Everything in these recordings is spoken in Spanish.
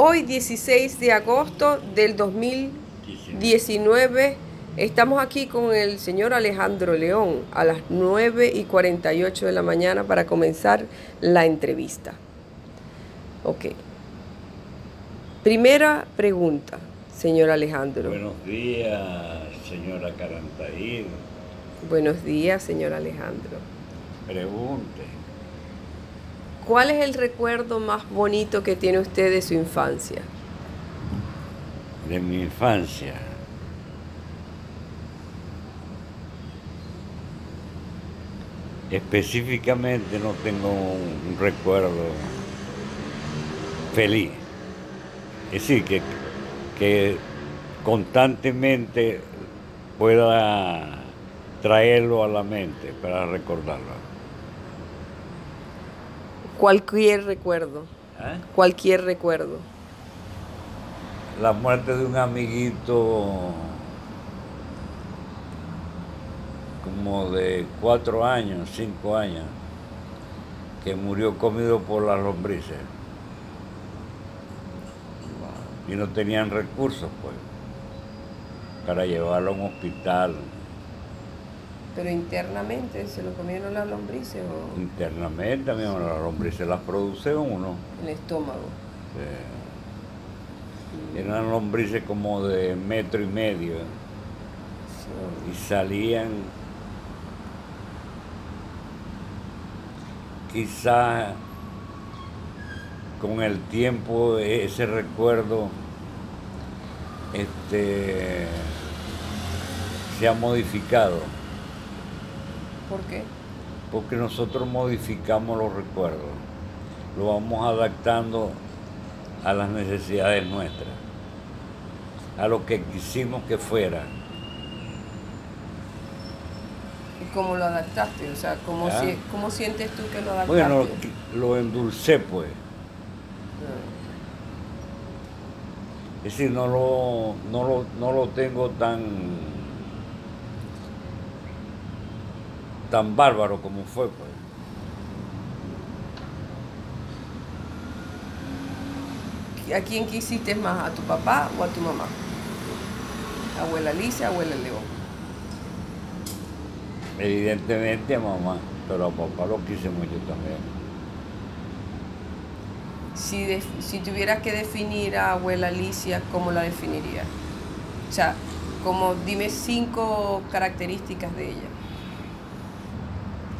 Hoy 16 de agosto del 2019 estamos aquí con el señor Alejandro León a las 9 y 48 de la mañana para comenzar la entrevista. Ok. Primera pregunta, señor Alejandro. Buenos días, señora Carantaír. Buenos días, señor Alejandro. Pregunte. ¿Cuál es el recuerdo más bonito que tiene usted de su infancia? De mi infancia. Específicamente no tengo un recuerdo feliz. Es decir, que, que constantemente pueda traerlo a la mente para recordarlo. Cualquier recuerdo. ¿Eh? Cualquier recuerdo. La muerte de un amiguito como de cuatro años, cinco años, que murió comido por las lombrices. Y no tenían recursos, pues, para llevarlo a un hospital. Pero internamente se lo comieron las lombrices o Internamente, mi amor, las lombrices las produce uno. el estómago. Sí. Eran lombrices como de metro y medio y salían quizá con el tiempo ese recuerdo este se ha modificado ¿Por qué? porque nosotros modificamos los recuerdos, lo vamos adaptando a las necesidades nuestras, a lo que quisimos que fuera. ¿Y cómo lo adaptaste? O sea, ¿cómo, si- cómo sientes tú que lo adaptaste? Bueno, lo endulcé pues, Ah. es decir, no lo, no lo, no lo tengo tan, tan bárbaro como fue pues. ¿A quién quisiste más? ¿A tu papá o a tu mamá? Abuela Alicia, abuela León. Evidentemente a mamá, pero a papá lo quise mucho también. Si, si tuvieras que definir a abuela Alicia, ¿cómo la definirías? O sea, como dime cinco características de ella.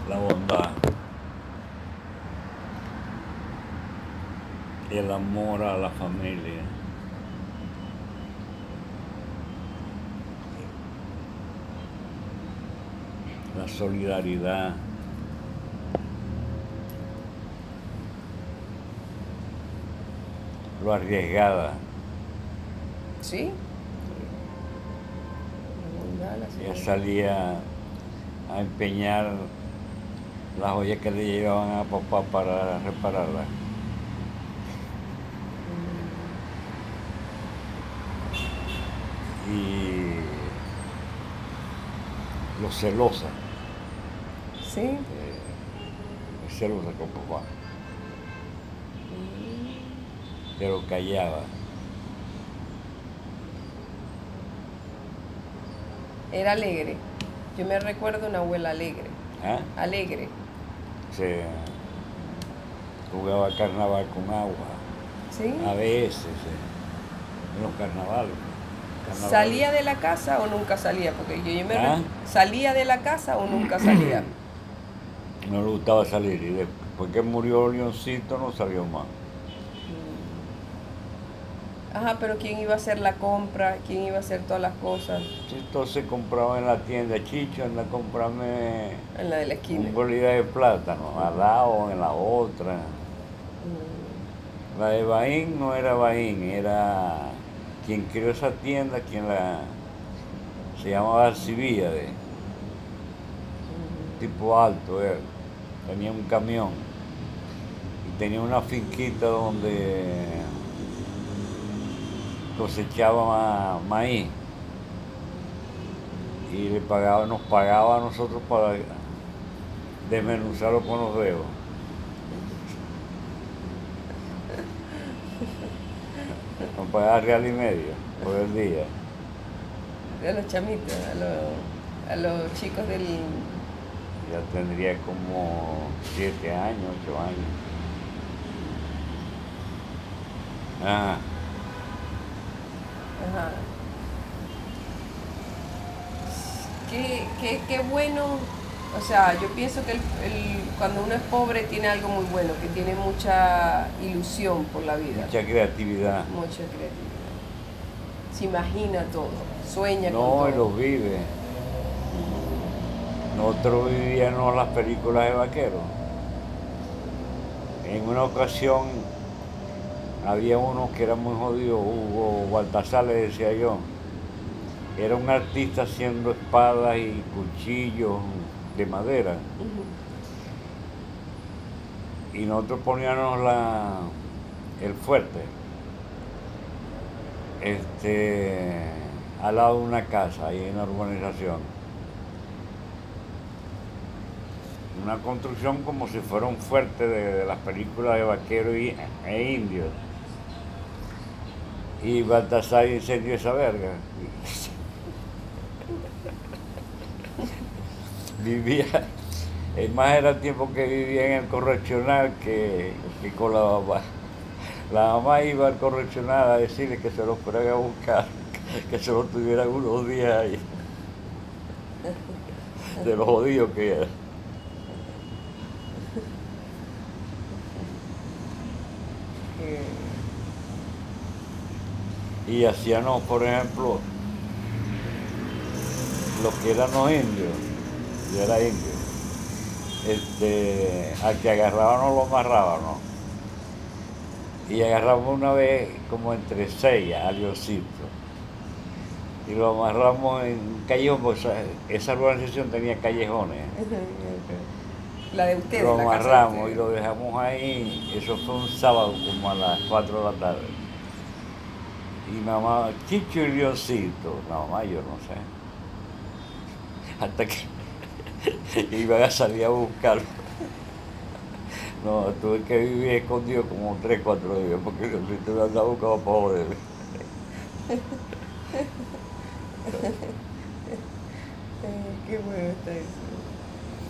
La bondad, el amor a la familia, la solidaridad, lo arriesgada. ¿Sí? Solidaridad. salía a empeñar las joyas que le llevaban a papá para repararlas. Y lo celosa, ¿Sí? eh, celosa con papá, pero callaba. Era alegre. Yo me recuerdo una abuela alegre. ¿ah? Alegre. Se jugaba carnaval con agua. ¿Sí? A veces, en los carnavales. carnavales. ¿Salía de la casa o nunca salía? Porque yo, yo me ¿Ah? ¿Salía de la casa o nunca salía? No le gustaba salir y después que murió Leoncito no salió más. Ajá, pero ¿quién iba a hacer la compra? ¿Quién iba a hacer todas las cosas? Entonces compraba en la tienda Chicho, anda a comprarme En la de la esquina. un bolígrafo de plátano, al lado, en la otra. Mm. La de Baín no era Baín, era quien creó esa tienda, quien la se llamaba Alcibíade, tipo alto él, tenía un camión y tenía una finquita donde cosechaba ma- maíz y le pagaba, nos pagaba a nosotros para desmenuzarlo con los dedos. No pagaba real y medio por el día. A los chamitos, a los, a los chicos del... Ya tendría como siete años, ocho años. Ajá. Ajá. Qué, qué, qué bueno, o sea, yo pienso que el, el- cuando uno es pobre tiene algo muy bueno, que tiene mucha ilusión por la vida, Mucha creatividad. mucha creatividad. Se imagina todo, sueña No, con y todo. los vive. Nosotros vivíamos las películas de vaqueros. En una ocasión había uno que era muy jodido, Hugo Baltasar le decía yo. Era un artista haciendo espadas y cuchillos de madera. Y nosotros poníamos la, el fuerte este, al lado de una casa, ahí en la urbanización. Una construcción como si fuera un fuerte de, de las películas de vaqueros y, e indios. Y Baltasar incendió esa verga. vivía, es más era el tiempo que vivía en el correccional que, que con la mamá. La mamá iba al correccional a decirle que se lo fueran a buscar, que se lo tuvieran unos días ahí. De lo jodido que era. Que- Y hacíamos, por ejemplo, lo que eran los indios, yo era indio, este, al que agarrábamos lo amarrábamos. Y agarramos una vez como entre seis a Leoncito. Y lo amarramos en un callejón, pues esa, esa urbanización tenía callejones. La de ustedes. Lo la casa de amarramos y lo dejamos ahí, eso fue un sábado como a las 4 de la tarde. Y mamá, Chicho y Leoncito, no, mamá yo no sé. Hasta que iban a salir a buscarlo. No, tuve que vivir escondido como 3, 4 días porque Leoncito me andaba buscando para joder. Qué bueno está eso.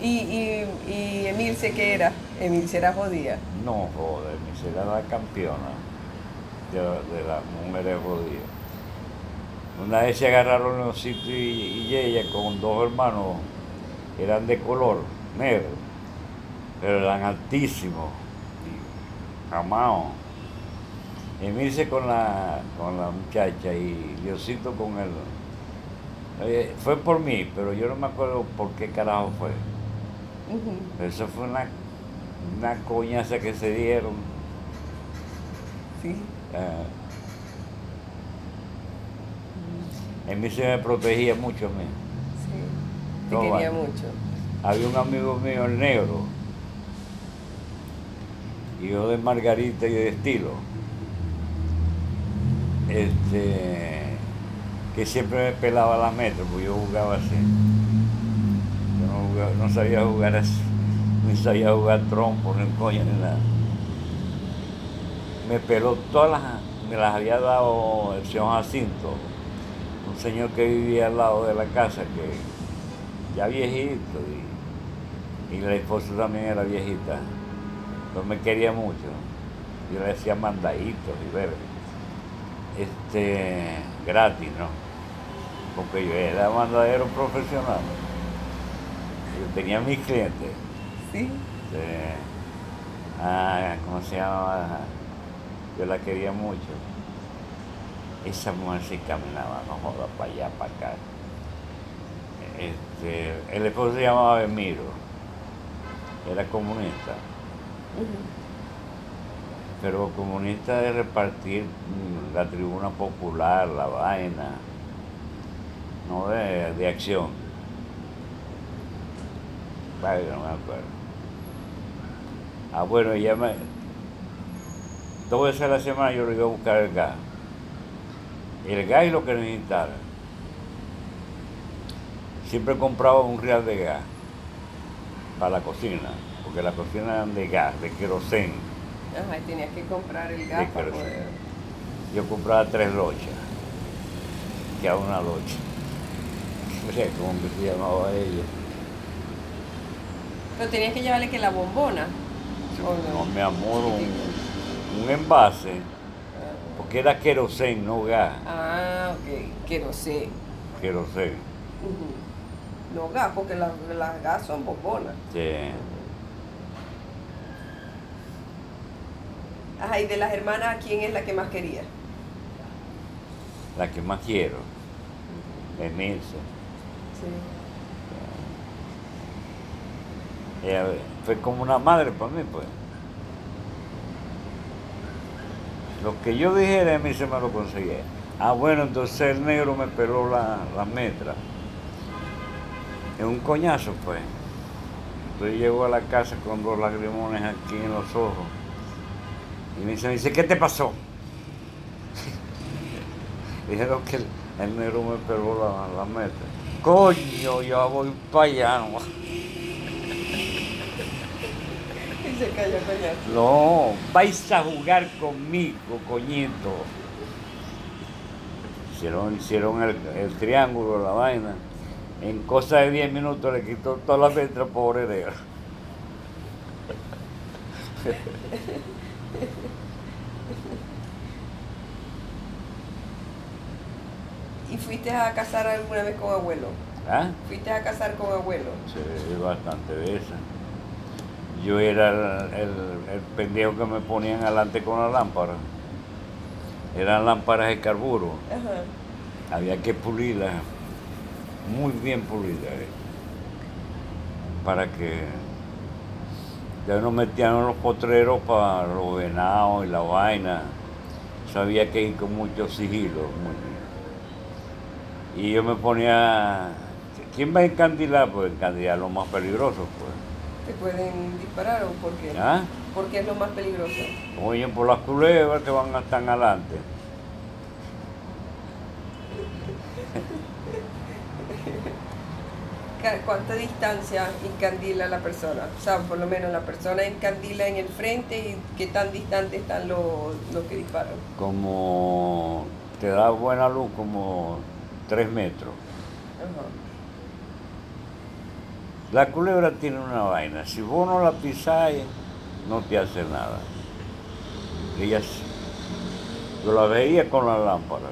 ¿Y, y, y Emilce qué era? Emilce era jodida. No, joder, mi será la campeona de, de las mujeres jodidas. Una vez se agarraron Leoncito y, y ella con dos hermanos, eran de color negro, pero eran altísimos, y amados. Emilce con la, con la muchacha y Leoncito con él. Eh, fue por mí, pero yo no me acuerdo por qué carajo fue. Ujú. Eso fue una, una coñaza que se dieron. Sí. Ah. En mí se me protegía mucho a mí. Sí. Te No, quería vale. mucho. Había un amigo mío, el negro, y yo de Margarita y de estilo, este, que siempre me pelaba las metros, porque yo jugaba así. Yo no, jugaba- no sabía jugar así, ni sabía jugar trompo, ni coño, ni nada. Me peló todas las, me las había dado el señor Jacinto, un señor que vivía al lado de la casa, que ya viejito, y, y la esposa también era viejita, no me quería mucho. Yo le decía mandaditos y ver, este, gratis, ¿no? Porque yo era mandadero profesional. Yo tenía mis clientes. Sí. este, ah, ¿cómo se llama? Yo la quería mucho. Esa mujer sí caminaba, no joda, para allá, para acá. Este, el esposo se llamaba Emiro, era comunista, pero comunista de repartir la tribuna popular, la vaina, no de, de acción. Vaya, no me acuerdo. Ah, bueno, ella me. Dos veces a la semana yo le iba a buscar el gas. El gas y lo que necesitara. Siempre compraba un real de gas para la cocina, porque la cocina eran de gas, de querosén. Ajá, y tenías que comprar el gas De para poder. yo compraba tres lochas, que a una locha. ¿Cómo que se llamaba ella? Pero tenías que llevarle que la bombona. No, mi amor, un, un envase, porque era querosén, no gas. Ah, ok, querosén. Querosén. No gas, porque las, las gas son bombonas. Sí. Ajá, y de las hermanas, ¿quién es la que más quería? La que más quiero, es Nilce. Sí. Ella fue como una madre para mí, pues. Lo que yo dijera a mí se me lo conseguía. Ah, bueno, entonces el negro me peló la, la metra. Es un coñazo, pues. Entonces llego a la casa con dos lagrimones aquí en los ojos. Y me dice, me dice, ¿qué te pasó? Dijeron que el, negro me peló la, la metra. Coño, yo voy para allá. ¿No? Y se cayó coñazo. No, vais a jugar conmigo, coñito. Hicieron, hicieron el, el triángulo, la vaina. En cosa de 10 minutos le quitó toda la letra, pobre negro. ¿Y fuiste a casar alguna vez con abuelo? ¿Ah? ¿Fuiste a casar con abuelo? Sí, bastante veces. Yo era el, el- el pendejo que me ponían adelante con la lámpara. Eran lámparas de carburo. Ajá. Había que pulirlas, muy bien pulidas, eh, para que ya nos metían los potreros para los venados y la vaina. Sabía que ir con mucho sigilo. muy- Y yo me ponía, ¿quién va a encandilar? Pues encandilar lo más peligroso, pues. ¿Te pueden disparar o por qué? ¿Ah? ¿Por qué es lo más peligroso? Oyen por las culebras que van a estar adelante. ¿Cuánta distancia encandila la persona? O sea, por lo menos la persona encandila en el frente y qué tan distante están los, los que disparan. Como te da buena luz, como tres metros. Ajá. La culebra tiene una vaina. Si vos no la pisáis, no te hace nada. Ella sí. Yo la veía con la lámpara.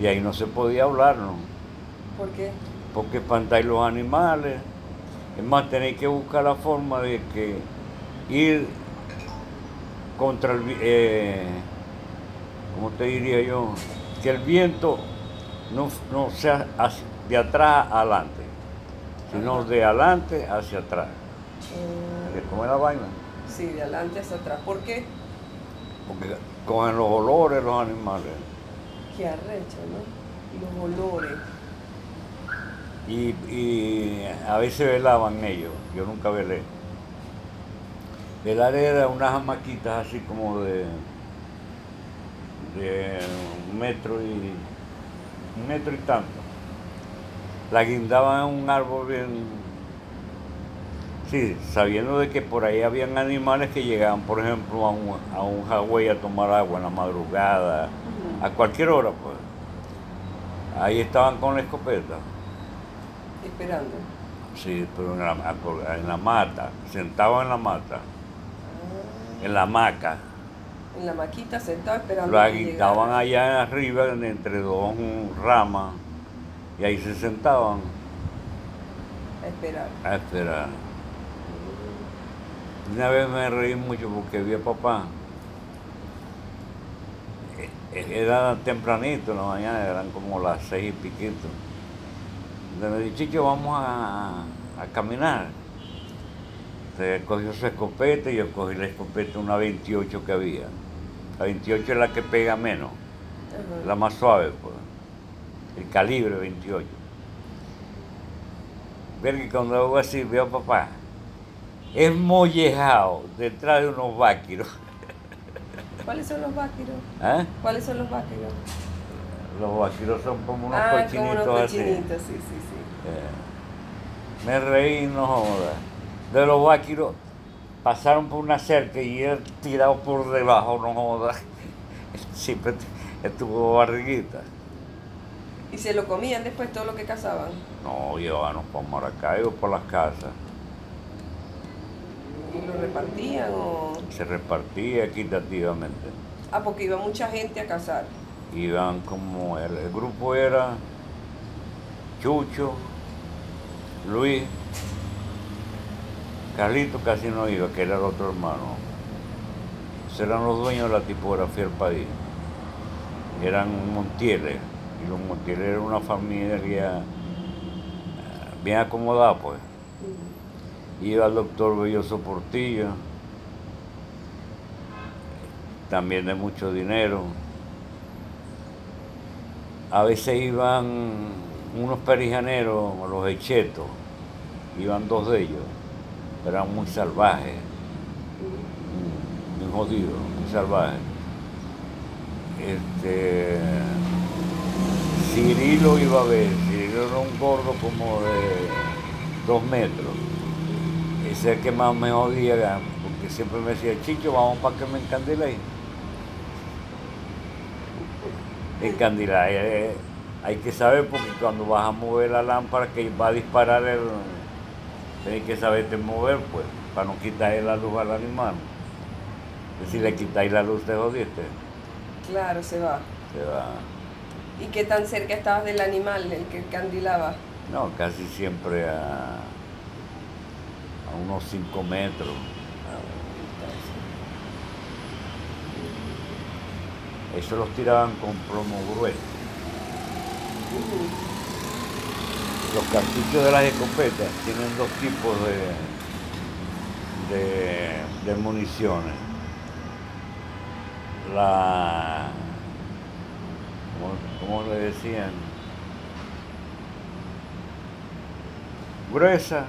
Y ahí no se podía hablar, ¿no? ¿Por qué? Porque espantáis los animales. Es más, tenéis que buscar la forma de que ir contra el... Eh, ¿Cómo te diría yo? Que el viento no, no sea de atrás adelante, sino de adelante hacia atrás. Eh, ¿Cómo es la vaina? sí, de adelante hacia atrás. ¿Por qué? Porque cogen los olores los animales. Qué arrecho, ¿no? Los olores. Y, y a veces velaban ellos, yo nunca velé. Velar era unas hamaquitas así como de, de un metro y un metro y tanto. La guindaban en un árbol bien. Sí, sabiendo de que por ahí habían animales que llegaban, por ejemplo, a un, a un a tomar agua en la madrugada, a cualquier hora, pues. Ahí estaban con la escopeta. Esperando. Sí, pero en la, en la mata, sentado en la mata, Ah, en la hamaca. en la maquita sentado esperando. Lo llegara. allá arriba entre dos ramas y ahí se sentaban A esperar. a esperar. Una vez me reí mucho porque vi a papá. Eh, eh, Era tempranito en la mañana, eran como las seis y piquito. Entonces me dijo, Chicho, vamos a, a caminar. Entonces cogió su escopeta y yo cogí la escopeta, una 28 que había. La 28 es la que pega menos, la más suave, pues. El calibre 28. Ver que cuando hago así veo a papá, es mollejado detrás de unos váquiros. ¿Cuáles son los váquiros? ¿Ah? ¿Cuáles son los váquiros? Los vaquiros son como unos ah, cochinitos como unos así. cochinitos, sí, sí, sí. Eh, Me reí, no joda. De los vaquiros pasaron por una cerca y él tirado por debajo, no joda. siempre estuvo barriguita. ¿Y se lo comían después todo lo que cazaban? No, llevaban para Maracaibo, por las casas. ¿Y lo repartían o...? Se repartía equitativamente. Ah, porque iba mucha gente a cazar. Iban como, el, el grupo era Chucho, Luis, Carlito casi no iba, que era el otro hermano. Esos eran los dueños de la tipografía del país. Eran Montieles. Los Montieles eran una familia eh, bien acomodada, pues. Iba el doctor Belloso Portillo, también de mucho dinero. A veces iban unos perijaneros, los hechetos, iban dos de ellos, eran muy salvajes, muy jodidos, muy salvajes. Este, Cirilo iba a ver, Cirilo era un gordo como de dos metros. Ese es el que más me jodía, porque siempre me decía, Chicho, vamos para que me encandiléis. Encandilar, eh, hay que saber porque cuando vas a mover la lámpara que va a disparar el. Tienes que saberte mover, pues, para no quitarle la luz al animal. Si le quitáis la luz, te jodiste. Claro, se va. Se va. ¿Y qué tan cerca estabas del animal, el que candilaba? No, casi siempre a, a unos 5 metros. Eso los tiraban con plomo grueso. Los cartuchos de las escopetas tienen dos tipos de, de, de municiones. La, ¿cómo, cómo le decían? Gruesa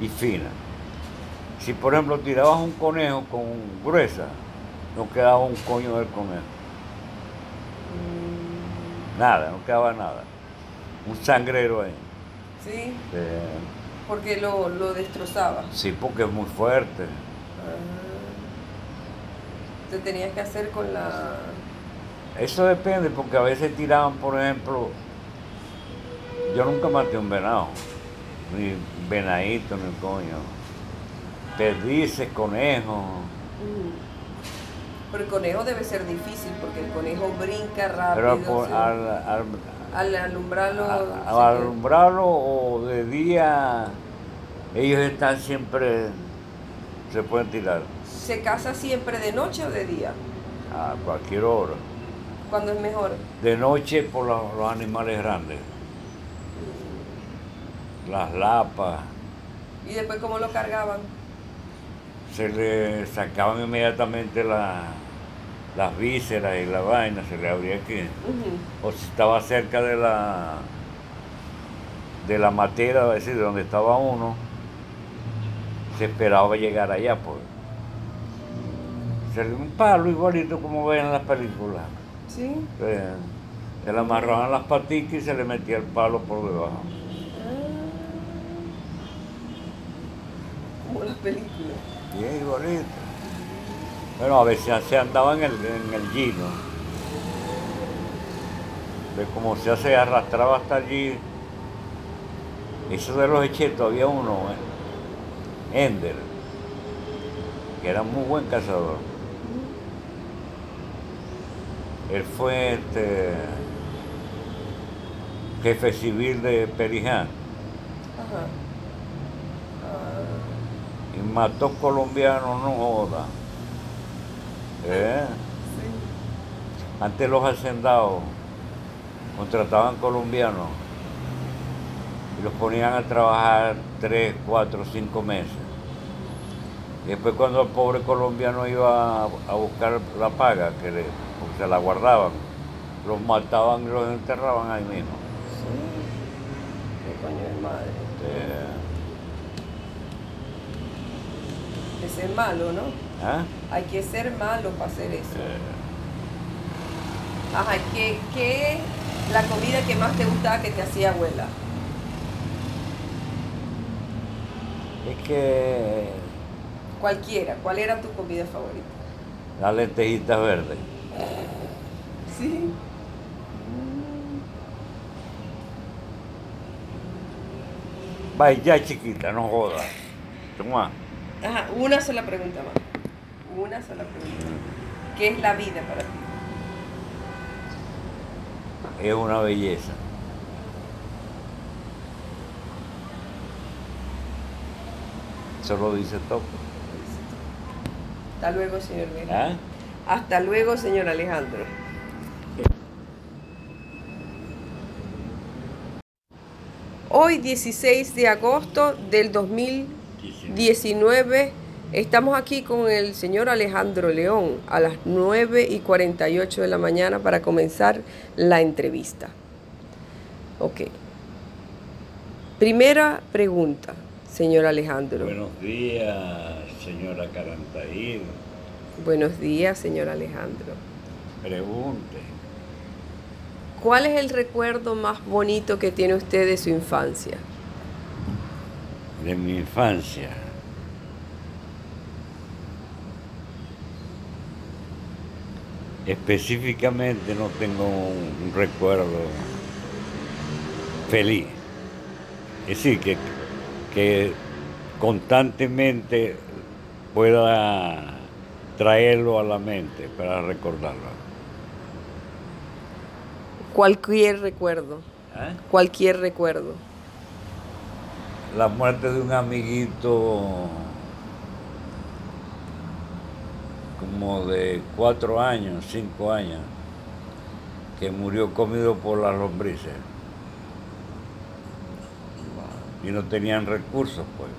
y fina. Si por ejemplo tirabas un conejo con gruesa, no quedaba un coño del conejo. Nada, no quedaba nada. Un sangrero ahí. ¿Sí? Eh, Porque lo, lo destrozaba. sí, porque es muy fuerte. Ah. Te tenías que hacer con la... Eso depende, porque a veces tiraban, por ejemplo, yo nunca maté un venado, ni venadito, ni coño. Perdices, conejos. Pero el conejo debe ser difícil porque el conejo brinca Pero rápido. por- sí. al, al- Al alumbrarlo... a- al alumbrarlo o de día, ellos están siempre, se pueden tirar ¿Se caza siempre de noche o de día? a cualquier hora. ¿Cuándo es mejor? De noche por los, los animales grandes, las lapas, ¿Y después cómo lo cargaban? se le sacaban inmediatamente la- las vísceras y la vaina, se le abría aquí. O si estaba cerca de la de la matera, es decir, de donde estaba uno, se esperaba llegar allá, pues. Se le un palo igualito como ven en las películas. ¿Sí? Eh, Se le amarraban las paticas y se le metía el palo por debajo. Como las películas. Bien igualito. Bueno, a veces se andaba en el, en el gino. De cómo se hace arrastraba hasta allí. Eso de los hechetos, había uno, eh, Ender, que era muy buen cazador. Él fue este, jefe civil de. Ah, y mató colombianos, no joda. ¿Eh? sí. Antes los hacendados contrataban colombianos y los ponían a trabajar tres, cuatro, cinco meses. Y después cuando el pobre colombiano iba a buscar la paga, que le, porque se la guardaban, los mataban y los enterraban ahí mismo. Sí. Qué coño de madre. Eh, Ese es malo, ¿no? ¿ah? Hay que ser malo para hacer eso. Eh, Ajá, ¿qué, qué es la comida que más te gustaba que te hacía abuela? es que Cualquiera. ¿Cuál era tu comida favorita? las lentejitas verdes. Sí. Vaya chiquita, no jodas. Toma. Ajá, una sola pregunta más. Una sola pregunta. ¿Qué es la vida para ti? Es una belleza. Eso lo dice todo. Hasta luego, señor. ¿Ah? Hasta luego, señor Alejandro. Hoy, 16 de agosto del 2019, estamos aquí con el señor Alejandro León a las 9 y 48 de la mañana para comenzar la entrevista. Ok. Primera pregunta, señor Alejandro. Buenos días, señora Carantaír. Buenos días, señor Alejandro. Pregunte. ¿Cuál es el recuerdo más bonito que tiene usted de su infancia? De mi infancia. Específicamente no tengo un recuerdo feliz. Es decir, que, que constantemente pueda traerlo a la mente para recordarlo. Cualquier recuerdo. ¿Eh? Cualquier recuerdo. La muerte de un amiguito como de cuatro años, cinco años, que murió comido por las lombrices. Y no tenían recursos, pues,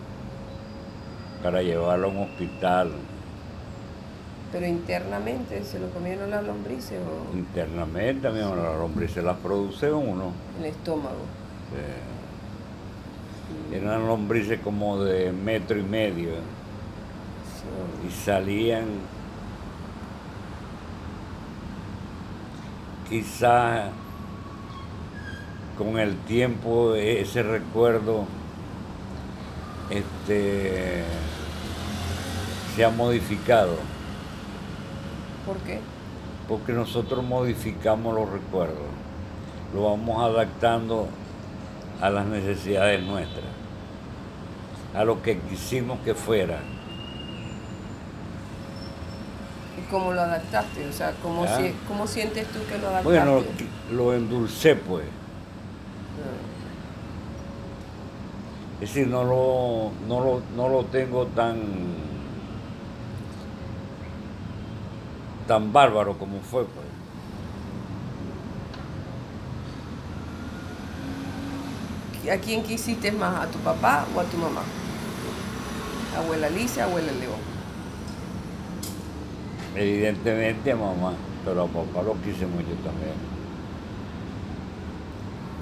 para llevarlo a un hospital. Pero internamente se lo comieron las lombrices o Internamente, amor, las lombrices las produce uno. el estómago. Eh, Eran lombrices como de metro y medio. Y salían quizás con el tiempo ese recuerdo este se ha modificado ¿Por qué? porque nosotros modificamos los recuerdos, lo vamos adaptando a las necesidades nuestras, a lo que quisimos que fuera. ¿Y cómo lo adaptaste? O sea, ¿cómo, Ah. si- ¿cómo sientes tú que lo adaptaste? Bueno, lo endulcé pues, es decir, no lo, no lo, no lo tengo tan, tan bárbaro como fue pues. ¿A quién quisiste más? ¿A tu papá o a tu mamá? Abuela Alicia, abuela León. Evidentemente a mamá, pero a papá lo quise mucho también.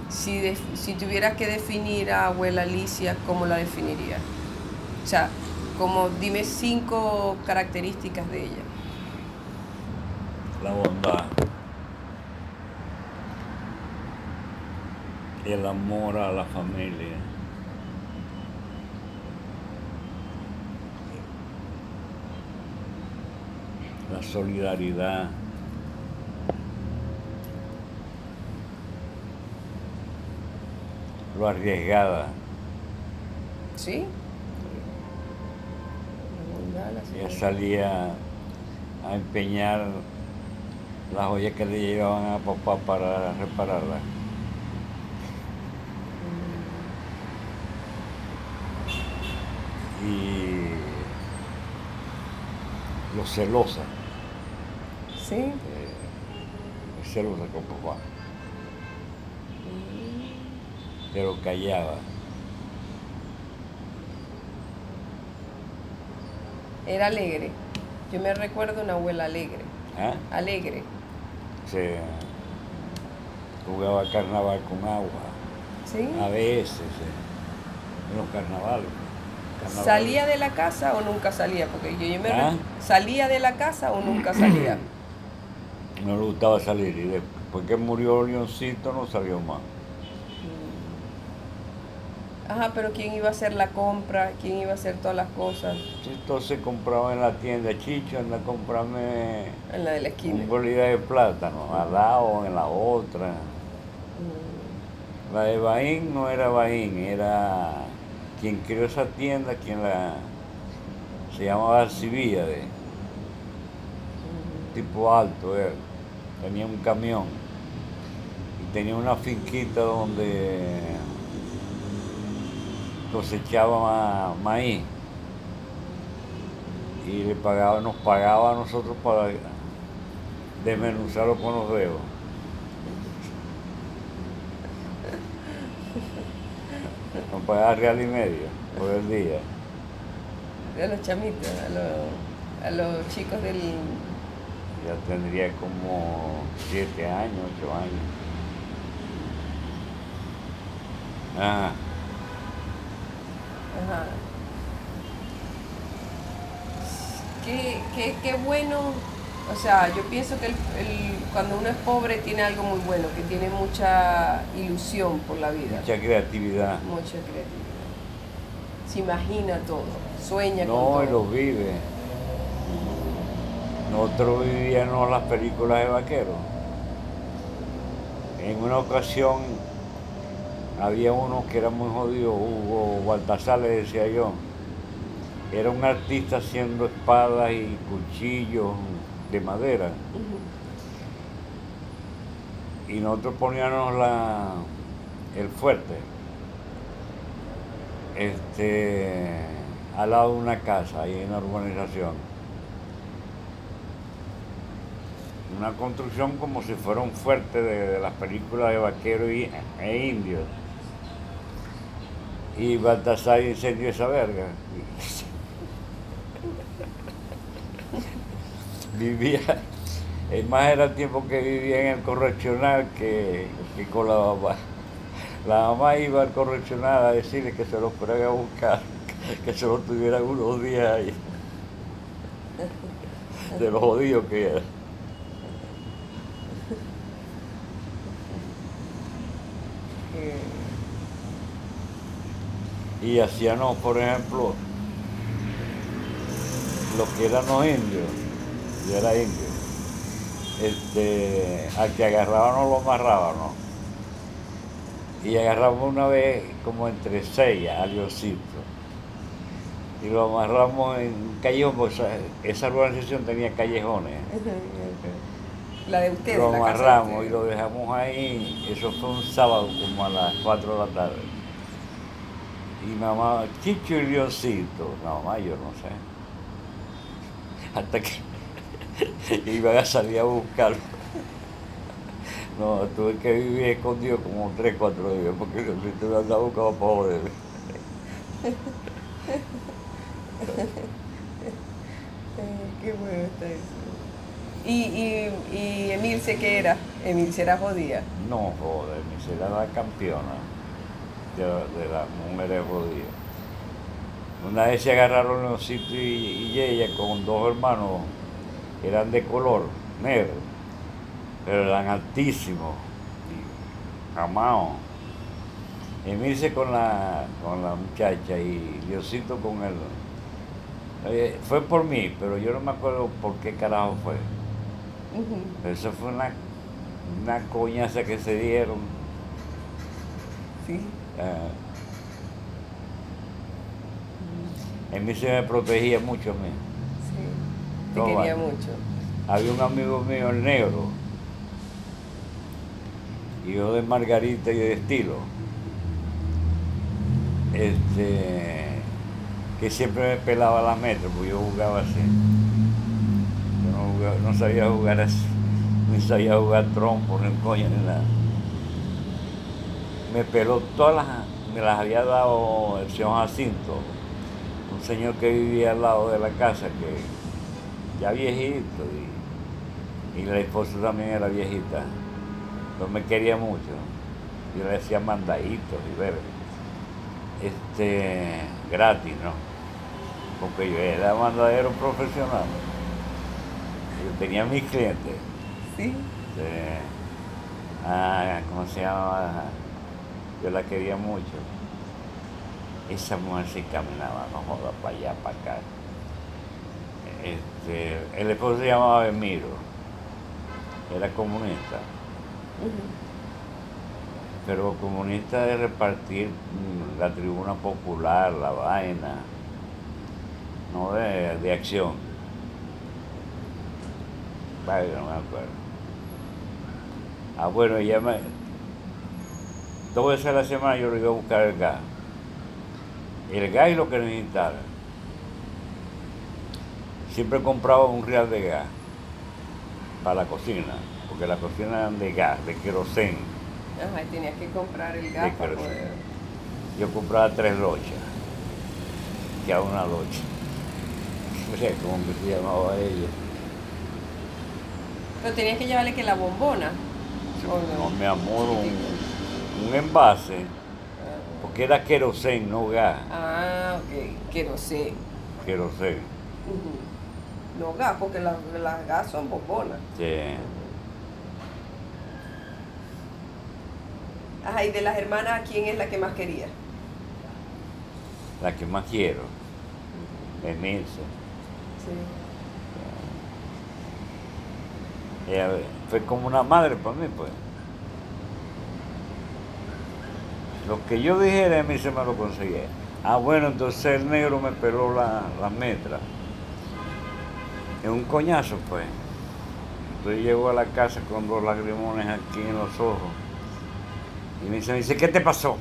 Si, de- si tuvieras que definir a abuela Alicia, ¿cómo la definirías? O sea, como dime cinco características de ella. La bondad, el amor a la familia, la solidaridad, lo arriesgada. ¿Sí? La bondad, la Ella solidaridad. salía a empeñar las joyas que le llevaban a papá para repararlas. Y lo celosa, ¿Sí? eh, celosa con papá, pero callaba. Era alegre. Yo me recuerdo una abuela alegre. ¿ah? Alegre. Se jugaba carnaval con agua. ¿Sí? A veces, eh, en los carnavales. ¿Salía de la casa o nunca salía? Porque yo, yo me ¿Ah? ¿Salía de la casa o nunca salía? No le gustaba salir y después que murió Leoncito no salió más. Ajá, pero ¿quién iba a hacer la compra? ¿Quién iba a hacer todas las cosas? Entonces compraba en la tienda Chicho, anda a comprarme En la de la esquina. un bolívar de plátano, al lado, en la otra. Mm, La de Baín no era Baín, era quien creó esa tienda, quien la se llamaba Alcibíades, mm. tipo alto él, tenía un camión y tenía una finquita donde cosechaba ma- maíz y le pagaba, nos pagaba a nosotros para desmenuzarlo con los dedos. Nos pagaba real y medio por el día. A los chamitos, a los, a los chicos del... Ya tendría como siete años, ocho años. Ajá. Ajá. Qué, qué, qué bueno, o sea, yo pienso que el- el- cuando uno es pobre tiene algo muy bueno, que tiene mucha ilusión por la vida, Mucha creatividad. mucha creatividad. Se imagina todo, sueña No, con y todo. los vive. Nosotros vivíamos las películas de vaqueros. En una ocasión había uno que era muy jodido, Hugo Baltasar le decía yo. Era un artista haciendo espadas y cuchillos de madera. Y nosotros poníamos la, el fuerte este, al lado de una casa, ahí en la urbanización. Una construcción como si fuera un fuerte de, de las películas de vaqueros y, e indios. Y Baltasar incendió esa verga. Vivía, es más era el tiempo que vivía en el correccional que, que con la mamá. La mamá iba al correccional a decirle que se lo fueran a buscar, que se lo tuvieran unos días ahí. De lo jodido que era. Eh, Y hacíamos, por ejemplo, lo que eran los indios, yo era indio, este, al que agarrábamos lo amarrábamos. Y agarramos una vez como entre seis a Leoncito. Y lo amarramos en un callejón, porque esa, esa urbanización tenía callejones. La de ustedes. Lo la casa de amarramos y ustedes. lo dejamos ahí, eso fue un sábado como a las 4 de la tarde. Y mamá, Chicho y Leoncito, no, mamá, yo no sé. Hasta que iban a salir a buscarlo. No, tuve que vivir escondido como 3, 4 días, porque Leoncito me andaba buscando. Eh, qué bueno está eso. ¿Y, y, y Emilce qué era? Emilce era jodida. No, joder, mi será la campeona de, de las mujeres jodidas. Una vez se agarraron Leoncito y, y ella con dos hermanos, eran de color negro, pero eran altísimos, y amados. Emilce con la, con la muchacha y Diosito con él. Eh, fue por mí, pero yo no me acuerdo por qué carajo fue. Ujú, Eso fue una, una coñaza que se dieron. Sí. Eh. En mí se me protegía mucho a mí. Sí. Te No, quería vale. mucho. Había un amigo mío, el negro, y yo de Margarita y de estilo, este, que siempre me pelaba la meta, porque yo jugaba así. Yo no, jugaba- no sabía jugar así, ni sabía jugar trompo, ni coño, ni nada. Me peló todas las, me las había dado el señor Jacinto, un señor que vivía al lado de la casa, que ya viejito, y, y la esposa también era viejita, no me quería mucho. Yo le decía mandaditos y ver, este, gratis, ¿no? Porque yo era mandadero profesional. Yo tenía mis clientes. Sí. este, ah, ¿cómo se llama? Yo la quería mucho. esa mujer se caminaba, no joda, para allá, para acá. Este, el esposo se llamaba Emiro, era comunista, pero comunista de repartir mm, la tribuna popular, la vaina, no de, de acción. Vaya, no me acuerdo. Ah, bueno, ya me. Toda esa la semana yo le iba a buscar el gas. El gas y lo que necesitaba. Siempre compraba un real de gas para la cocina, porque la cocina era de gas, de querosén. Ajá, y tenías que comprar el gas para poder... Yo compraba tres lochas, ya una locha. No sé cómo se llamaba ella. Pero tenías que llevarle que la bombona. ¿o No, mi amor, un, un envase, porque era querosén, no gas, Ah, ok, querosén. querosén. No gas, porque las, las gas son bombonas. Sí. Ajá, y de las hermanas, ¿quién es la que más quería? La que más quiero es Milce. Sí. Ella fue como una madre para mí, pues. Lo que yo dijera, a mí se me lo conseguía. Ah, bueno, entonces el negro me peló la, la metra. Es un coñazo, pues. Entonces llego a la casa con dos lagrimones aquí en los ojos. Y me dice, me dice, ¿qué te pasó?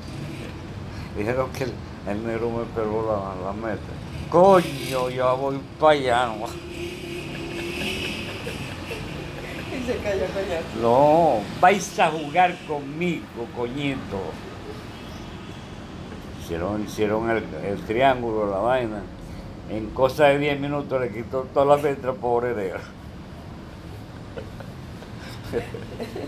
Dijeron que el, negro me peló la, la metra. Coño, yo voy para allá. ¿no? Y se cayó coñazo. No, vais a jugar conmigo, coñito. Hicieron, hicieron el, el triángulo, la vaina. En cosa de 10 minutos le quitó toda la letra pobre negro.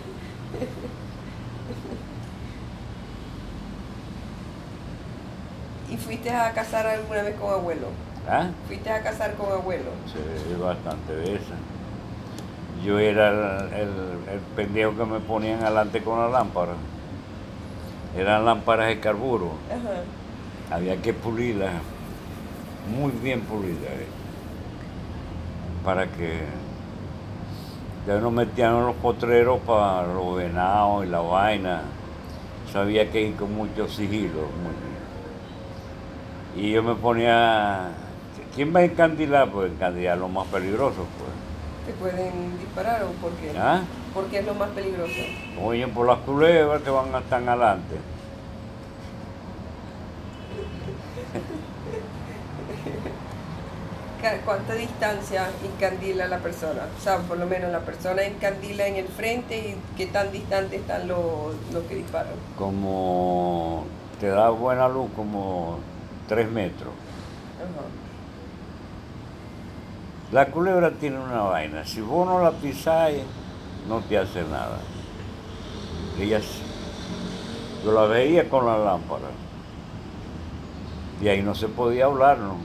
¿Y fuiste a casar alguna vez con abuelo? ¿Ah? ¿Fuiste a casar con abuelo? Sí, bastante veces. Yo era el, el- el pendejo que me ponían adelante con la lámpara. Eran lámparas de carburo. Ajá. había que pulirla, muy bien pulida, eh, para que ya nos metían en los potreros para los venados y la vaina. Sabía que ir con mucho sigilo. muy- Y yo me ponía, ¿quién va a encandilar? Pues encandilar lo más peligroso, pues. ¿Te pueden disparar o por qué? ¿Ah? ¿Por qué es lo más peligroso? Oyen por las culebras que van a estar adelante. ¿Cuánta distancia encandila la persona? O sea, por lo menos la persona encandila en el frente y qué tan distante están los, los que disparan. Como te da buena luz, como tres metros. Ajá. La culebra tiene una vaina. Si vos no la pisáis, no te hace nada. Ella sí. Yo la veía con la lámpara. Y ahí no se podía hablar, ¿no?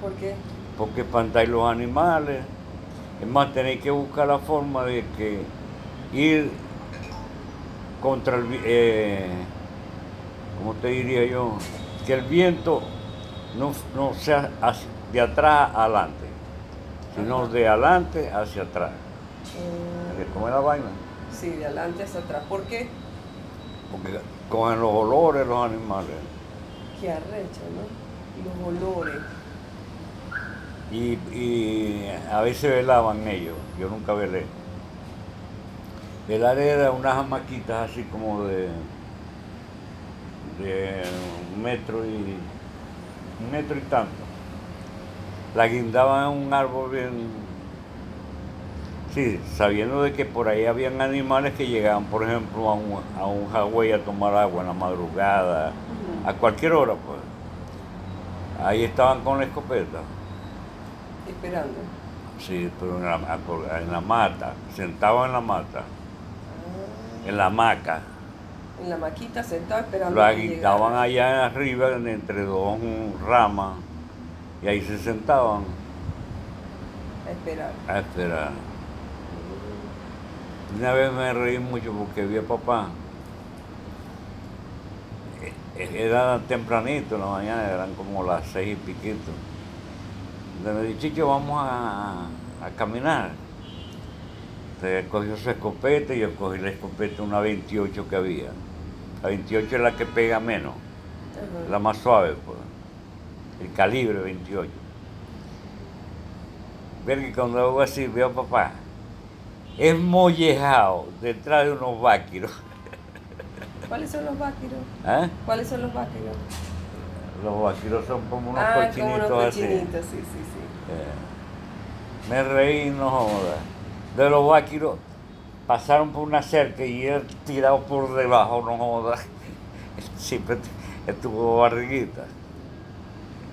¿Por qué? Porque espantáis los animales. Es más, tenéis que buscar la forma de que ir contra el... Eh, ¿Cómo te diría yo? Que el viento no, no sea de atrás adelante, sino de adelante hacia atrás. Mm, ¿Cómo es la vaina? sí, de adelante hacia atrás. ¿Por qué? Porque cogen los olores los animales. Qué arrecha, ¿no? Los olores. Y, y a veces velaban ellos, yo nunca velé. Velar era unas hamaquitas así como de, de un metro y un metro y tanto. La guindaban en un árbol bien, sí, sabiendo de que por ahí habían animales que llegaban, por ejemplo, a un, a un a tomar agua en la madrugada, a cualquier hora, pues. Ahí estaban con la escopeta. Esperando. Sí, pero en la, en la mata, sentado en la mata, Ah, en la hamaca. en la maquita sentado esperando. Agitaban llegara. allá arriba entre dos ramas y ahí se sentaban A esperar. a esperar. Una vez me reí mucho porque vi a papá. eh, Era tempranito en la mañana, eran como las seis y piquito. Entonces me dije, Chicho, vamos a, a caminar. Entonces cogió su escopeta y yo cogí la escopeta, una 28 que había. La 28 es la que pega menos, la más suave, pues. El calibre 28. Ver que cuando hago así, veo a papá, es mollejado detrás de unos váquiros. ¿Cuáles son los váquiros? ¿eh? ¿Cuáles son los váquiros? Los vaquiros son como unos ah, como cochinitos unos así. cochinitos, sí, sí, sí. Eh, me reí, no joda. De los vaquiros pasaron por una cerca y él tirado por debajo, no joda. Siempre estuvo barriguita.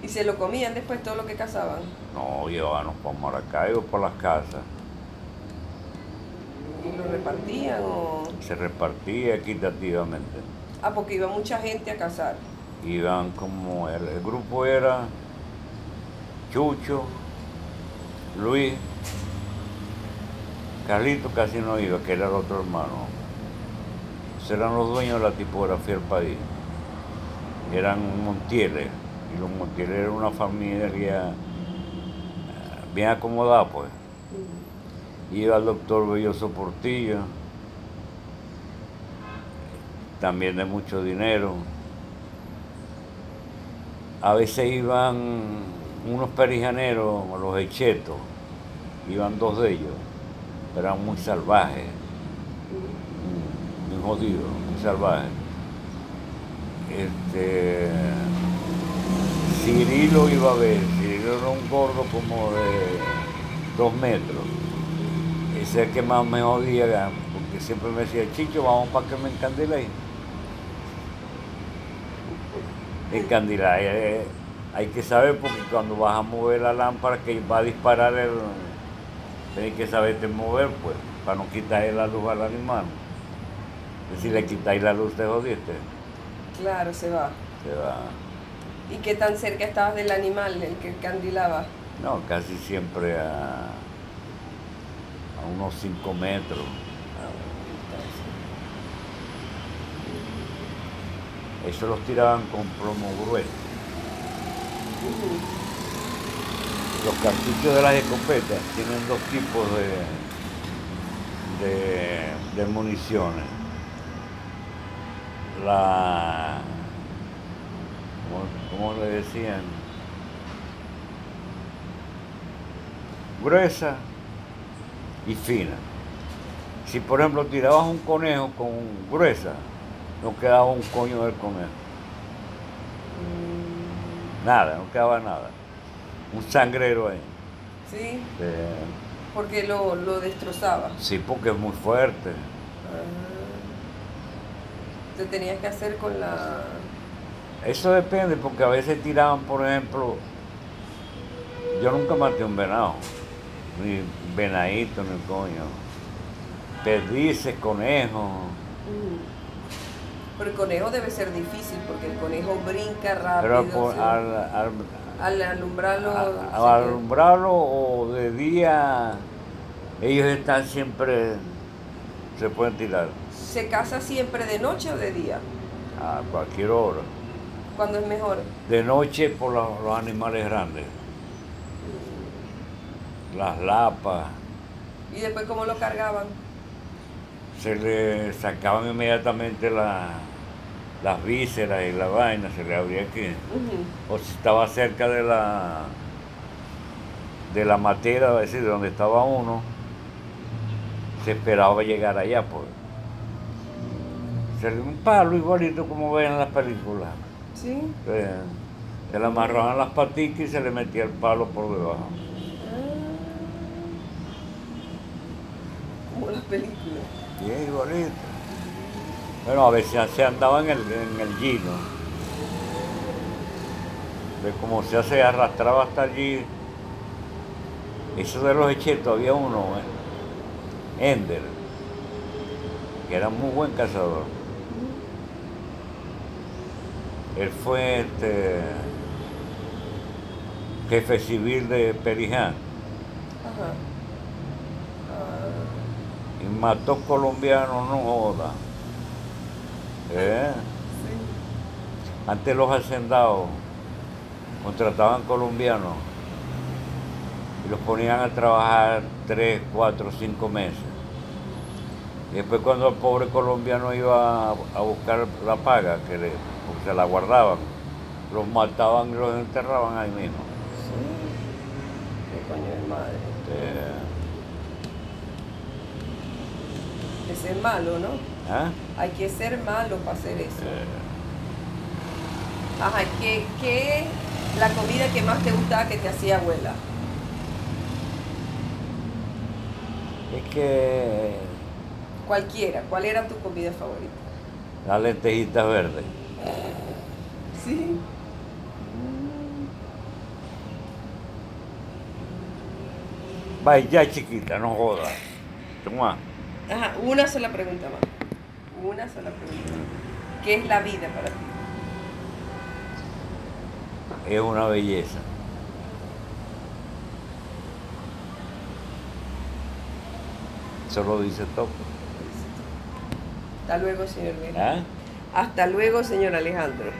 ¿Y se lo comían después todo lo que cazaban? No, llevábamos para Maracaibo, por las casas. ¿Y lo repartían o...? Se repartía equitativamente. Ah, porque iba mucha gente a cazar. Iban como, el, el grupo era Chucho, Luis, Carlito casi no iba, que era el otro hermano. Esos eran los dueños de la tipografía del país. Eran Montieles. Y los Montieles eran una familia eh, bien acomodada, pues. Iba el doctor Belloso Portillo, también de mucho dinero. A veces iban unos perijaneros, los hechetos, iban dos de ellos, eran muy salvajes, muy jodidos, muy salvajes. Este, Cirilo iba a ver, Cirilo era un gordo como de dos metros. Ese es el que más me jodía, porque siempre me decía, Chicho, vamos para que me encandiléis. Encandilar, eh, hay que saber porque cuando vas a mover la lámpara que va a disparar el. Tienes que saberte mover, pues, para no quitarle la luz al animal. Si le quitáis la luz, te jodiste. Claro, se va. Se va. ¿Y qué tan cerca estabas del animal, el que candilaba? No, casi siempre a, a unos 5 metros. Eso los tiraban con plomo grueso. Los cartuchos de las escopetas tienen dos tipos de, de, de municiones. La, ¿cómo, cómo le decían? Gruesa y fina. Si por ejemplo tirabas un conejo con gruesa, no quedaba un coño del conejo. Nada, no quedaba nada. Un sangrero ahí. ¿Sí? Eh, Porque lo, lo destrozaba. sí, porque es muy fuerte. Te tenías que hacer con la... Eso depende, porque a veces tiraban, por ejemplo, yo nunca maté un venado, ni venadito, ni coño. Perdices, conejos. Pero el conejo debe ser difícil porque el conejo brinca Pero rápido. por- sí. al, al- Al alumbrarlo... a- al que- alumbrarlo o de día, ellos están siempre, se pueden tirar ¿Se caza siempre de noche o de día? a cualquier hora. ¿Cuándo es mejor? De noche por los, los animales grandes, las lapas, ¿Y después cómo lo cargaban? se le sacaban inmediatamente la- las vísceras y la vaina, se le abría aquí. O si estaba cerca de la de la matera, es decir, de donde estaba uno, se esperaba llegar allá, pues. Se le un palo igualito como ven en las películas. ¿Sí? Eh, Se le amarraban las patitas y se le metía el palo por debajo. Como las películas. Bien igualito. Bueno, a veces se andaba en el, en el gino. De cómo se hace arrastraba hasta allí. Eso de los hechetos había uno, eh, Ender, que era muy buen cazador. Él fue este, jefe civil de Periján Ajá. Y mató colombianos, no joda. ¿Eh? sí. Antes los hacendados contrataban colombianos y los ponían a trabajar tres, cuatro, cinco meses. Y después cuando el pobre colombiano iba a buscar la paga, que le, porque se la guardaban, los mataban y los enterraban ahí mismo. Qué coño de madre. Este, Ese es malo, ¿no? ¿ah? Hay que ser malo para hacer eso. Eh, Ajá, ¿qué, qué es la comida que más te gustaba que te hacía abuela? es que Cualquiera. ¿Cuál era tu comida favorita? las lentejitas verdes. Sí. Vaya ya chiquita, no jodas. Toma. Ajá, una sola pregunta más. Una sola pregunta. ¿Qué es la vida para ti? Es una belleza. Eso lo dice todo. Hasta luego, señor Vera. ¿Ah? Hasta luego, señor Alejandro.